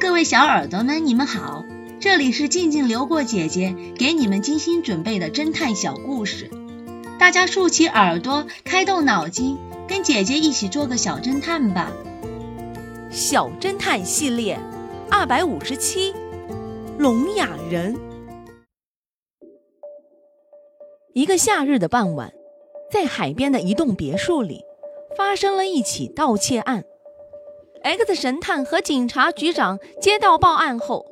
各位小耳朵们，你们好，这里是静静流过姐姐给你们精心准备的侦探小故事，大家竖起耳朵，开动脑筋，跟姐姐一起做个小侦探吧。小侦探系列二百五十七，聋哑人。一个夏日的傍晚，在海边的一栋别墅里，发生了一起盗窃案。X 神探和警察局长接到报案后，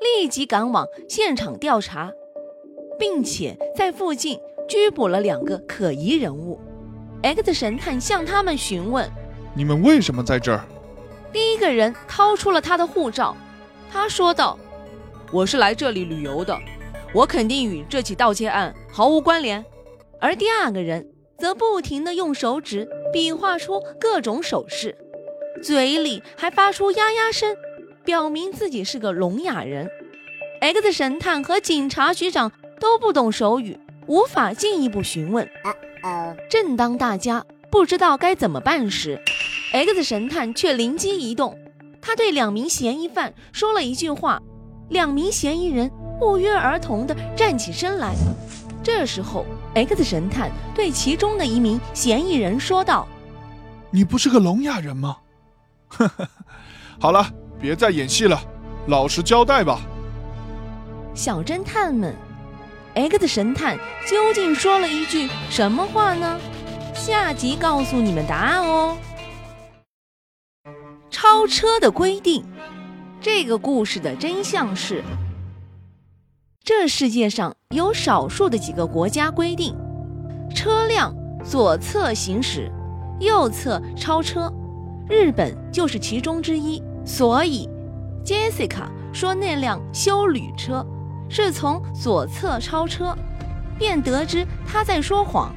立即赶往现场调查，并且在附近拘捕了两个可疑人物。X 神探向他们询问：“你们为什么在这儿？”第一个人掏出了他的护照，他说道：“我是来这里旅游的，我肯定与这起盗窃案毫无关联。”而第二个人则不停地用手指比划出各种手势。嘴里还发出呀呀声，表明自己是个聋哑人。X 神探和警察局长都不懂手语，无法进一步询问。正当大家不知道该怎么办时，X 神探却灵机一动，他对两名嫌疑犯说了一句话，两名嫌疑人不约而同地站起身来。这时候，X 神探对其中的一名嫌疑人说道：“你不是个聋哑人吗？”呵呵，好了，别再演戏了，老实交代吧。小侦探们，X 神探究竟说了一句什么话呢？下集告诉你们答案哦。超车的规定，这个故事的真相是：这世界上有少数的几个国家规定，车辆左侧行驶，右侧超车。日本就是其中之一，所以 Jessica 说那辆修旅车是从左侧超车，便得知他在说谎。